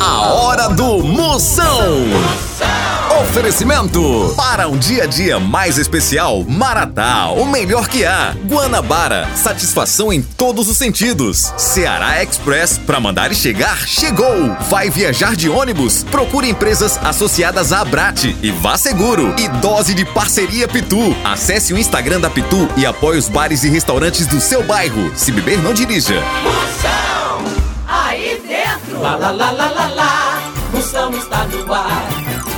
A hora do Moção. Oferecimento para um dia a dia mais especial, Maratá, o melhor que há. Guanabara, satisfação em todos os sentidos. Ceará Express, para mandar e chegar, chegou. Vai viajar de ônibus? Procure empresas associadas à Abrate e vá seguro. E dose de parceria Pitu. Acesse o Instagram da Pitu e apoie os bares e restaurantes do seu bairro. Se beber, não dirija. Moção. Lá, lá, lá, lá, lá, lá. Moção está no ar.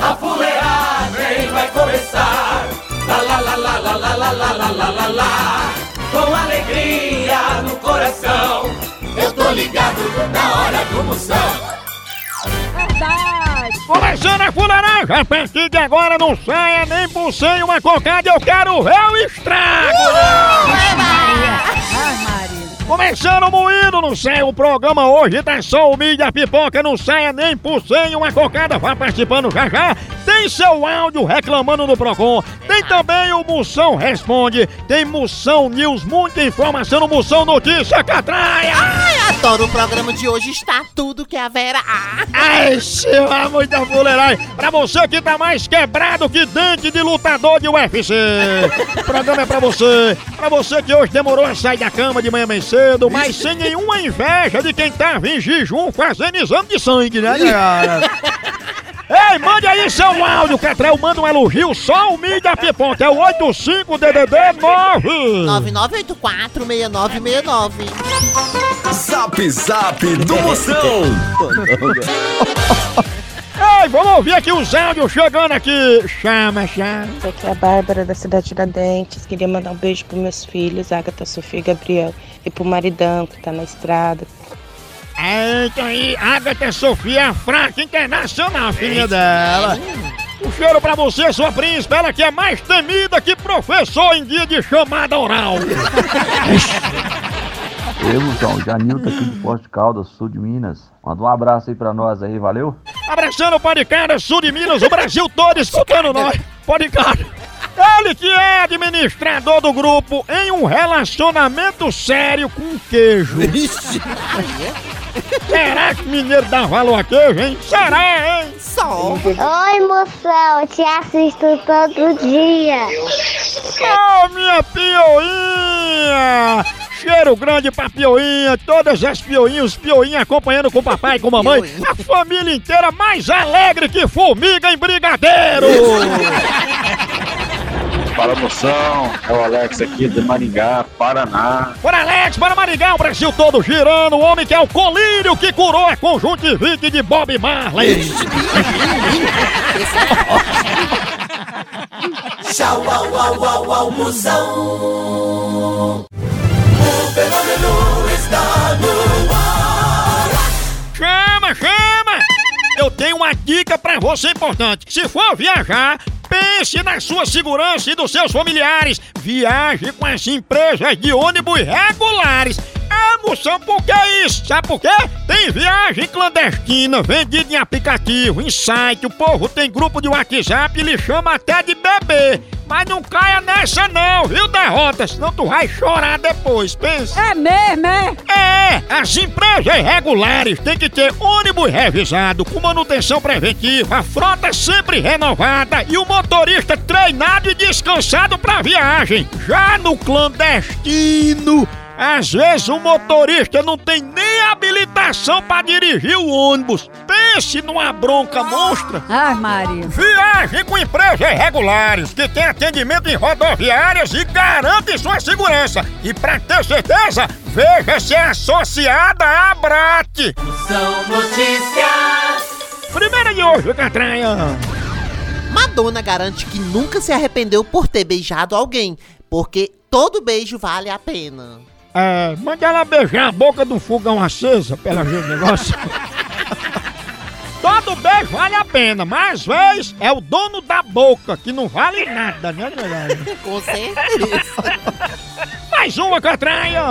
A fuleagem vai começar. Lá, lá, lá, lá, lá, lá, lá, lá, lá, lá, lá, lá. Com alegria no coração. Eu tô ligado na hora do Moção. Começando a fuleiragem, a partir de agora não saia nem por sem uma cocada, eu quero ver o estrago! Ai, Maria! Começando moído no céu, o programa hoje tá só o mídia pipoca, não saia nem por sem uma cocada, vá participando já já. Tem seu áudio reclamando no Procon, tem também o Moção Responde, tem Moção News, muita informação no Moção Notícia Catraia! Ai, adoro o programa de hoje, está tudo que haverá. Ai, chama muita fuleiragem. Pra você que tá mais quebrado que dente de lutador de UFC. O programa é pra você. Pra você que hoje demorou a sair da cama de manhã bem cedo, mas sem nenhuma inveja de quem tava em jejum fazendo exame de sangue, né, cara? Ei, mande aí seu áudio, Catrel, manda um elogio, só o mídia pipoca, é o 85DDD 9. 9984-6969. Zap Zap do Moção. Ei, vamos ouvir aqui os áudios chegando aqui. Chama, chama. Aqui é a Bárbara da cidade de Tiradentes. Queria mandar um beijo pros meus filhos, Agatha, Sofia e Gabriel. E pro maridão que tá na estrada. Eita aí, Agatha Sofia, fraca internacional, filha dela. Um cheiro pra você, sua príncipe, ela que é mais temida que professor em dia de chamada oral. Eu, João, Janilton aqui de Porto de Caldas, sul de Minas. Manda um abraço aí pra nós aí, valeu? Abraçando o Panicara, sul de Minas, o Brasil todo escutando nós. Panicara. Ele que é administrador do grupo em um relacionamento sério com queijo. Será que mineiro dá valor a queijo, hein? Será, hein? Só. Oi, moção, te assisto todo dia. Ô, minha pioinha! Cheiro grande pra pioinha, todas as pioinhas, os pioinhas acompanhando com o papai e com a mamãe. A família inteira mais alegre que formiga em brigadeiro! Fala moção, é o Alex aqui de Maringá, Paraná. Bora Alex, bora Maringá, o Brasil todo girando, o homem que é o colírio que curou a conjuntivite de Bob Marley. Tchau, au, au, au, au, Moção. Fenômeno está no ar. Chama, chama! Eu tenho uma dica pra você importante. Se for viajar, pense na sua segurança e dos seus familiares. Viaje com as empresas de ônibus regulares. É, moção, por que isso? Sabe por quê? Tem viagem clandestina, vendida em aplicativo, em site, o povo tem grupo de WhatsApp e lhe chama até de bebê. Mas não caia nessa não, viu, derrota? Senão tu vai chorar depois, pensa. É mesmo, é? É, as empresas regulares têm que ter ônibus revisado, com manutenção preventiva, a frota sempre renovada e o motorista treinado e descansado pra viagem. Já no clandestino, às vezes o motorista não tem nem habilitação pra dirigir o ônibus. Pense numa bronca monstra. Ai, Maria! Viaje com empresas regulares que tem atendimento em rodoviárias e garante sua segurança. E pra ter certeza, veja se é associada à Abrat. São notícias. Primeira de hoje, Catranha. Madonna garante que nunca se arrependeu por ter beijado alguém, porque todo beijo vale a pena. É, manda ela beijar a boca do fogão acesa pra ela ver o negócio. Todo beijo vale a pena, mas às vezes é o dono da boca que não vale nada, né, galera? Com certeza. Mais uma, Catranha.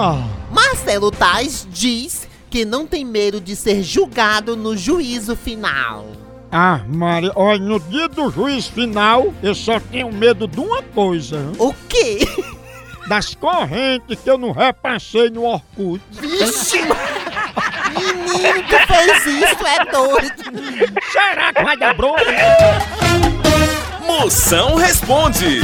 Marcelo Tais diz que não tem medo de ser julgado no juízo final. Ah, Maria, olha, no dia do juiz final, eu só tenho medo de uma coisa. hein? O quê? Das correntes que eu não repassei no Orkut. Vixe! Nunca fez isso, é doido. Será que vai dar bronca? Moção responde.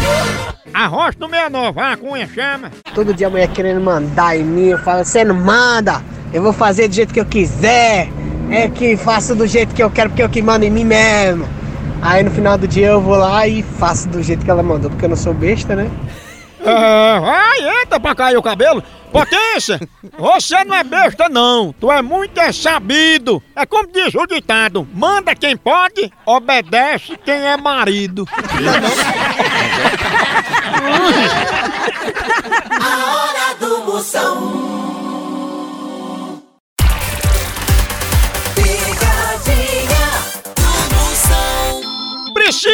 Arroz no 69, a cunha chama. Todo dia a mulher querendo mandar em mim, eu falo, você não manda, eu vou fazer do jeito que eu quiser, é que faço do jeito que eu quero, porque eu que mando em mim mesmo. Aí no final do dia eu vou lá e faço do jeito que ela mandou, porque eu não sou besta, né? É, vai, entra pra cair o cabelo. Potência, você não é besta não, tu é muito é sabido. É como diz o ditado, manda quem pode, obedece quem é marido. A hora do Moção.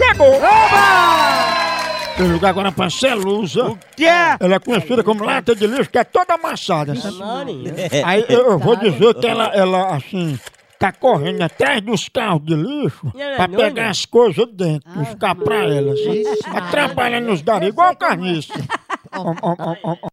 chegou! Tem lugar agora pra Celusa. O que é? Ela é conhecida como lata de lixo, que é toda amassada. sabe? Aí eu, eu vou dizer que ela, ela, assim, tá correndo atrás dos carros de lixo pra pegar as coisas dentro, ficar pra ela. Assim, atrapalhando os dados, igual carniça. Om, om, om, om, om.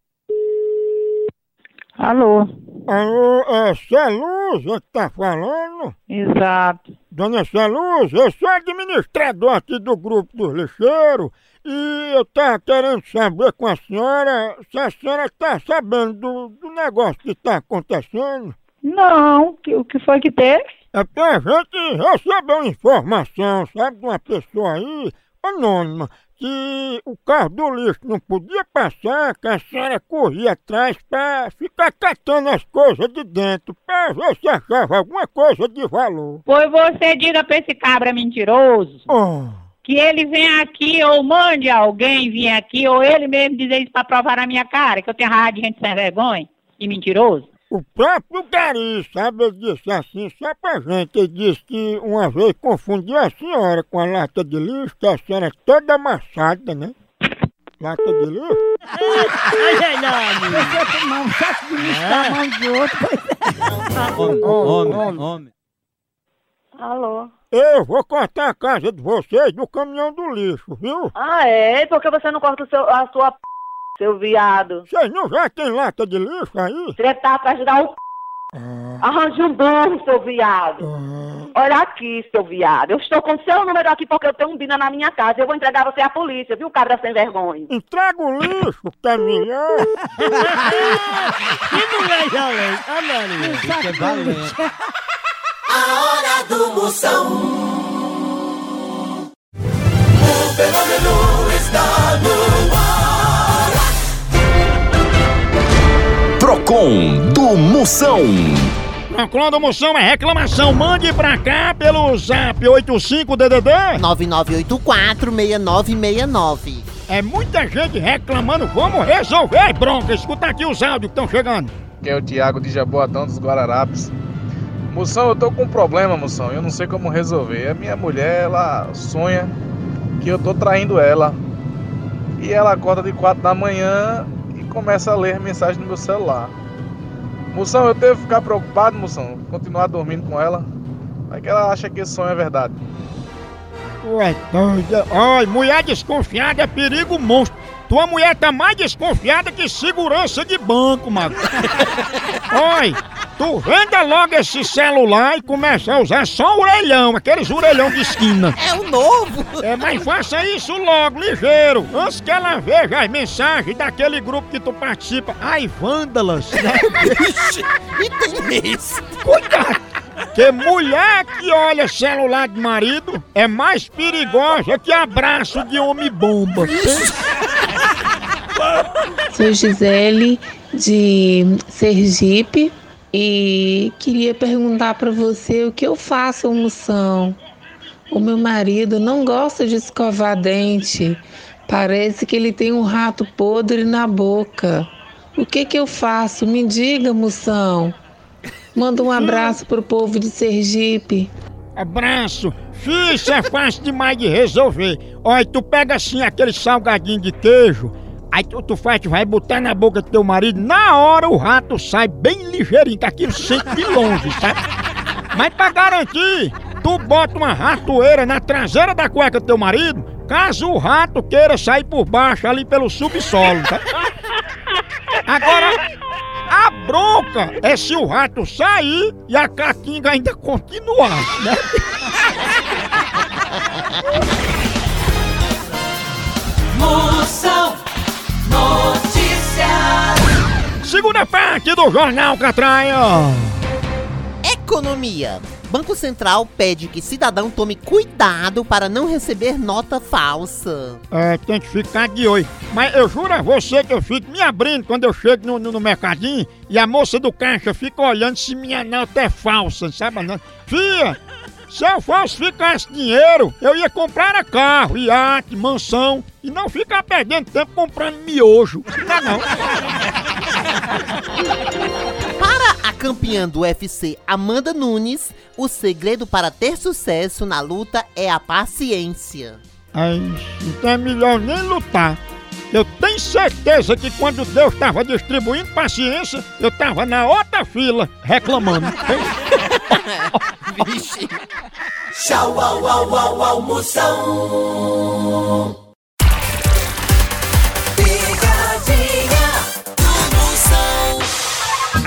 Alô? Alô, é Celusa que tá falando? Exato. Dona Celusa, eu sou administrador aqui do grupo dos lixeiros e eu tava querendo saber com a senhora se a senhora tá sabendo do, do negócio que tá acontecendo. Não, que- o que foi que teve? É porque a gente recebeu informação, sabe, de uma pessoa aí, anônima, que o carro do lixo não podia passar, que a senhora corria atrás pra ficar catando as coisas de dentro, pra ver se achava alguma coisa de valor. Pois você diga pra esse cabra mentiroso Oh. que ele venha aqui ou mande alguém vir aqui ou ele mesmo dizer isso pra provar na minha cara que eu tenho raiva de gente sem vergonha e mentiroso. O próprio Gari, sabe, ele disse assim, só pra gente, ele disse que uma vez confundiu a senhora com a lata de lixo, que a senhora é toda amassada, né? Lata de lixo? Você tomar um saco de lixo da mão de outro. Homem, homem, homem. Alô? Eu vou cortar a casa de vocês do caminhão do lixo, viu? Ah, é? Por que você não corta o seu, a sua p... seu viado? Vocês não já tem lata de lixo aí? Você tá pra ajudar o p... Arranje um burro, seu viado. Olha aqui, seu viado. Eu estou com o seu número aqui porque eu tenho um bina na minha casa. Eu vou entregar você à polícia, viu, cabra sem vergonha? Entrega o lixo, que é melhor. E é? Ah, Maria. Isso é valente. A hora do Moção. Do Moção. Procon do Moção é reclamação, mande pra cá pelo zap 85DDD. 9984-6969. É muita gente reclamando, vamos resolver, bronca. Escuta aqui os áudios que estão chegando. que é o Thiago de Jaboatão dos Guararapes. Moção, eu tô com um problema, moção. Eu não sei como resolver. A minha mulher, ela sonha que eu tô traindo ela. E ela acorda de 4 da manhã e começa a ler mensagem no meu celular. Moção, eu devo ficar preocupado, moção, continuar dormindo com ela. Vai que ela acha que esse sonho é verdade. Tu é doida. Olha, mulher desconfiada é perigo monstro. Tua mulher tá mais desconfiada que segurança de banco, mano. Olha, tu venda logo esse celular e começa a usar só o orelhão, aqueles orelhão de esquina. É o novo. É, mas faça isso logo, ligeiro, antes que ela veja as mensagens daquele grupo que tu participa. Ai, vândalas, né? E tem isso. Cuidado! Que mulher que olha celular de marido é mais perigosa que abraço de homem bomba. Sou Gisele de Sergipe e queria perguntar para você o que eu faço, moção. O meu marido não gosta de escovar dente. Parece que ele tem um rato podre na boca. O que que eu faço? Me diga, moção. Manda um abraço pro povo de Sergipe. Abraço. Fih, Isso é fácil demais de resolver. Olha, tu pega assim aquele salgadinho de queijo, aí tu, tu faz, tu vai botar na boca do teu marido, na hora o rato sai bem ligeirinho, que aquilo sente de longe, sabe? Mas pra garantir, tu bota uma ratoeira na traseira da cueca do teu marido, caso o rato queira sair por baixo ali pelo subsolo, tá? Agora, a bronca é se o rato sair e a caatinga ainda continuar, né? Notícias. Segunda parte do Jornal Catraia. Economia. Banco Central pede que cidadão tome cuidado para não receber nota falsa. É, tem que ficar de olho. Mas eu juro a você que eu fico me abrindo quando eu chego no, no, no mercadinho e a moça do caixa fica olhando se minha nota é falsa, sabe? Fia, se eu falsificasse dinheiro, eu ia comprar carro, iate, mansão e não ficar perdendo tempo comprando miojo. Não, não. Para a campeã do UFC, Amanda Nunes, o segredo para ter sucesso na luta é a paciência. Aí, então é melhor nem lutar. Eu tenho certeza que quando Deus estava distribuindo paciência, eu estava na outra fila reclamando. Vixe. Tchau, au, au, au, almoção.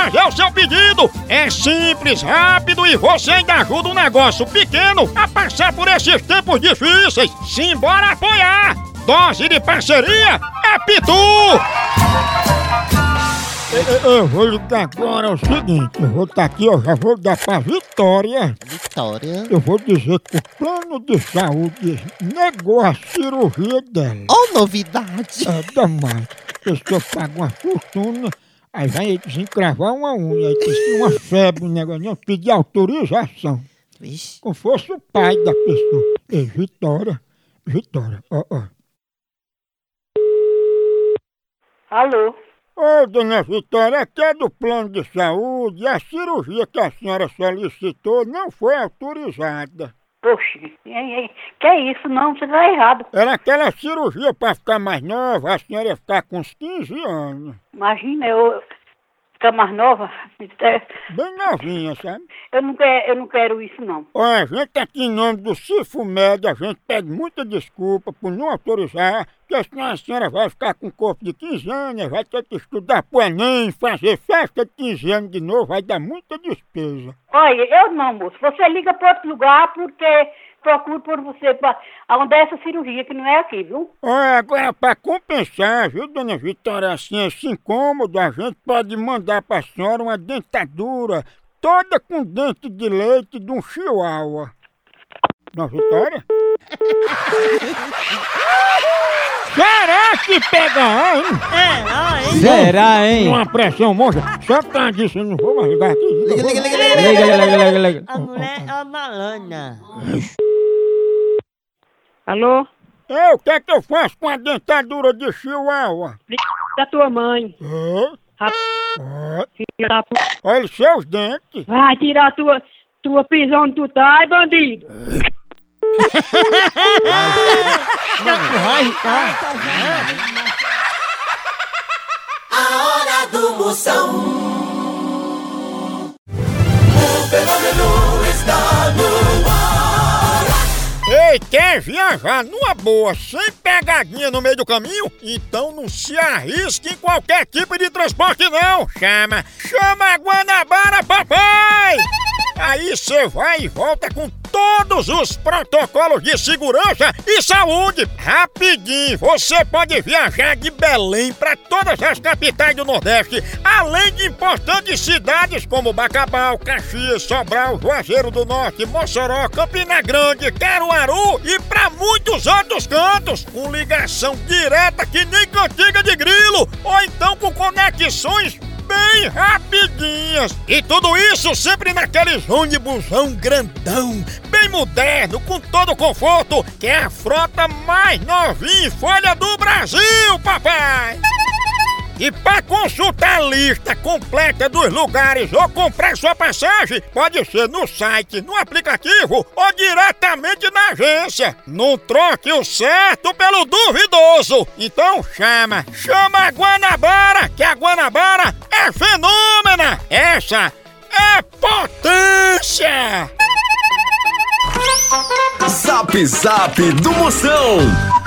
fazer o seu pedido. É simples, rápido e você ainda ajuda um negócio pequeno a passar por esses tempos difíceis. Simbora apoiar! Dose de parceria é Pitu! Eu, eu vou ligar agora é o seguinte, eu vou estar aqui, eu já vou dar pra Vitória. Vitória. Eu vou dizer que o plano de saúde negou a cirurgia dela. Oh, novidade! É demais. A pessoa paga uma fortuna, aí vai desencravar uma unha, aí que uma febre, um negócio, não, pedir autorização. Vixe. Como fosse o pai da pessoa. Ei, Vitória, Vitória, ó, ó. Alô? Ô, dona Vitória, aqui é do plano de saúde e a cirurgia que a senhora solicitou não foi autorizada. Poxa, é- é- que é isso? Não, você tá errado. Era aquela cirurgia pra ficar mais nova, a senhora ia ficar com uns 15 anos. Imagina, eu ficar mais nova. é, Bem novinha, sabe? Eu não, quero, eu não quero isso, não. Olha, a gente aqui em nome do Cifumed, a gente pede muita desculpa por não autorizar, porque senão a senhora vai ficar com corpo de 15 anos, vai ter que estudar pro Enem, fazer festa de 15 anos de novo, vai dar muita despesa. Olha, eu não, moço. Você liga para outro lugar porque procuro por você pra, onde é essa cirurgia, que não é aqui, viu? Olha, agora para compensar, viu, dona Vitória, assim, esse incômodo, a gente pode mandar pra senhora uma dentadura toda com dente de leite de um chihuahua. Dona Vitória? Será que pega, hein? Será, hein? Uma pressão monstra. Só por causa disso, eu não vou mais ligar aqui. Liga, liga, liga, liga, Liga, liga, liga, liga, liga. A mulher é uma malana. Alô? Eu, o que é que eu faço com a dentadura de chihuahua? Da tua mãe. Hã? Ó, filha da p- Olha os seus dentes. Vai tirar tua, tua prisão onde tu tá, bandido. A hora do Moção. Quer viajar numa boa, sem pegadinha no meio do caminho? Então não se arrisque em qualquer tipo de transporte não. Chama, chama a Guanabara, papai! Aí você vai e volta com todos os protocolos de segurança e saúde. Rapidinho, você pode viajar de Belém para todas as capitais do Nordeste, além de importantes cidades como Bacabal, Caxias, Sobral, Juazeiro do Norte, Mossoró, Campina Grande, Caruaru e para muitos outros cantos, com ligação direta que nem cantiga de grilo, ou então com conexões bem rapidinhas. E tudo isso sempre naqueles ônibusão grandão, bem moderno, com todo o conforto, que é a frota mais novinha e folha do Brasil, papai! E para consultar a lista completa dos lugares ou comprar sua passagem, pode ser no site, no aplicativo ou diretamente na agência. Não troque o certo pelo duvidoso. Então chama, chama a Guanabara, que a Guanabara é fenômena. Essa é potência. Zap Zap do Moção.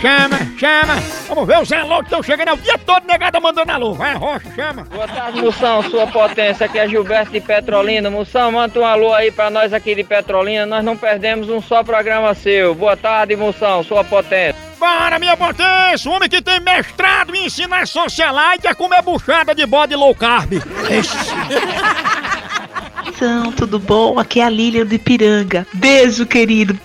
Chama, chama. Vamos ver os alô que estão chegando. É o dia todo negado mandando alô. Vai, Rocha, chama. Boa tarde, Moção, sua potência. Aqui é Gilberto de Petrolina. Moção, manda um alô aí pra nós aqui de Petrolina. Nós não perdemos um só programa seu. Boa tarde, Moção, sua potência. Para, minha potência! O homem que tem mestrado em ensinar socialite a comer buchada de bode low carb. Então, tudo bom? Aqui é a Lília de Piranga. Beijo, querido.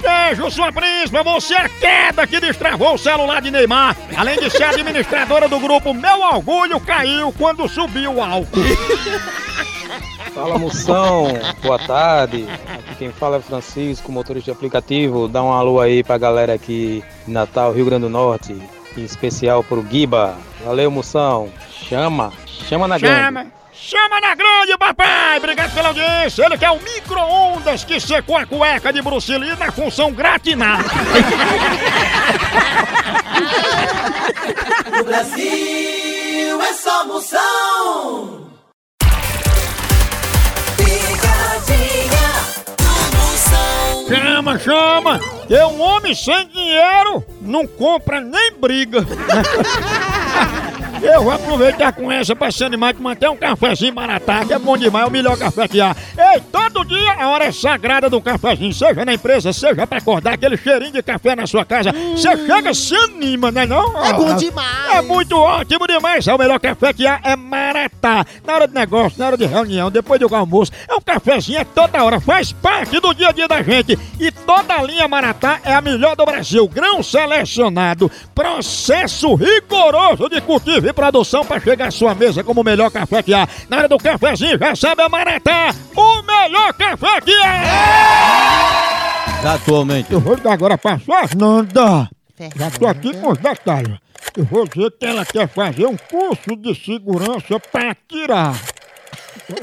Beijo, sua príncipa! Você é a queda que destravou o celular de Neymar. Além de ser administradora do grupo Meu Orgulho Caiu quando subiu o álcool. Fala moção, boa tarde. Aqui quem fala é Francisco, motorista de aplicativo. Dá um alô aí pra galera aqui de Natal, Rio Grande do Norte. Em especial pro Guiba. Valeu, moção. Chama, chama na. Chama! Chama na grande, papai! Obrigado pela audiência! Ele que é o micro-ondas que secou a cueca de Bruce Lee na função gratinar. No Brasil é só moção. Picadinha do moção. Chama, chama! Que um homem sem dinheiro não compra nem briga. Eu vou aproveitar com essa pra se animar de manter um cafezinho maratá, que é bom demais, é o melhor café que há. Ei, todo dia a hora é sagrada do cafezinho, seja na empresa, seja pra acordar aquele cheirinho de café na sua casa. Você chega, se anima, né não? É bom demais. É muito ótimo demais, é o melhor café que há, é maratá. Na hora de negócio, na hora de reunião, depois do almoço, é um cafezinho, é toda hora, faz parte do dia a dia da gente. E toda a linha maratá é a melhor do Brasil, grão selecionado, processo rigoroso de cultivo e produção para chegar à sua mesa como o melhor café que há. Na hora do cafezinho, já sabe a Maratá, o melhor café que há! Atualmente. Eu vou ligar agora pra Fernanda. Já tô aqui com os detalhes. Eu vou dizer que ela quer fazer um curso de segurança para atirar.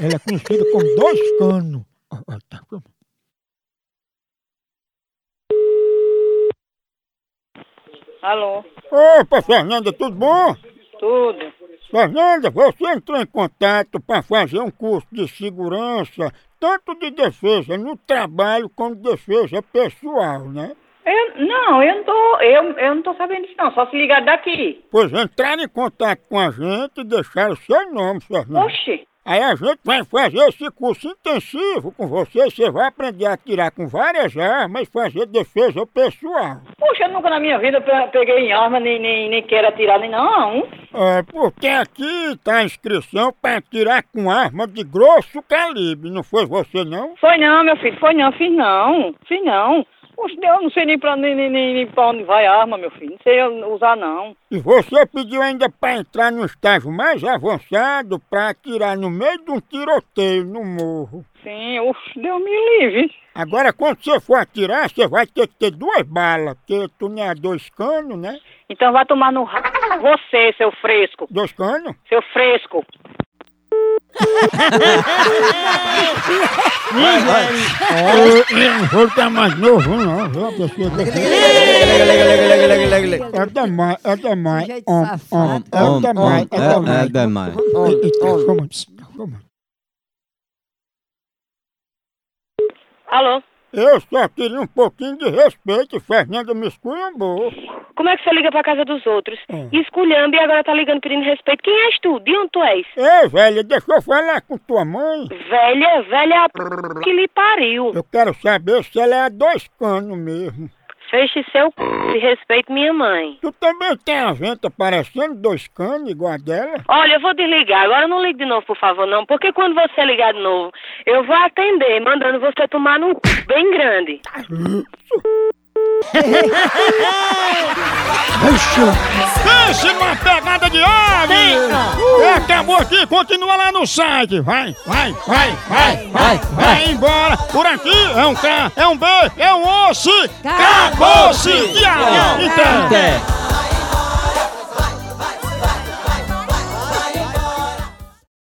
Ela é conhecida como dois canos. Tá. Alô? Opa, Fernanda, tudo bom? Tudo. Fernanda, você entrou em contato para fazer um curso de segurança, tanto de defesa no trabalho como defesa pessoal, né? Eu, não, eu não tô. Eu, eu não tô sabendo disso não, só se ligar daqui. Pois entraram em contato com a gente e deixaram o seu nome, Fernanda. Oxi. Aí a gente vai fazer esse curso intensivo com você, você vai aprender a atirar com várias armas e fazer defesa pessoal. Puxa, eu nunca na minha vida pe- peguei em arma, nem, nem, nem quero atirar, nem não. É, porque aqui tá a inscrição para atirar com arma de grosso calibre, não foi você não? Foi não, meu filho, foi não, fiz não, fiz não. Puxa, eu não sei nem pra, nem, nem, nem, pra onde vai a arma, meu filho, não sei usar não. E você pediu ainda para entrar no estágio mais avançado para atirar no meio de um tiroteio no morro. Sim, uff, Deus me livre. Agora, quando você for atirar, você vai ter que ter duas balas, porque tu não é dois canos, né? Então vai tomar no ra... Você, seu fresco. Dois canos? Seu fresco. Eu não vou ficar mais novo, não. viu? A pessoa daqui. É demais, é demais. Om, om, É demais, é É demais. demais. Eita, calma, calma. Alô? Eu só queria um pouquinho de respeito, Fernanda me esculhambou. Como é que você liga pra casa dos outros? Hum. Esculhamba e agora tá ligando pedindo respeito. Quem és tu? De onde tu és? Ei, velha, deixa eu falar com tua mãe. Velha, velha a que lhe pariu. Eu quero saber se ela é a dois canos mesmo. Feche seu p... e respeite minha mãe. Tu também tem a venta parecendo dois canos igual a dela? Olha, eu vou desligar. Agora não ligue de novo, por favor, não. Porque quando você ligar de novo, eu vou atender, mandando você tomar num c... bem grande. Pense numa pegada de ave! É, acabou aqui, continua lá no site. Vai, vai, vai, vai, vai, vai embora. Por aqui é um K, é um B, é um osso. Acabou-se! Tchau! Então. Até.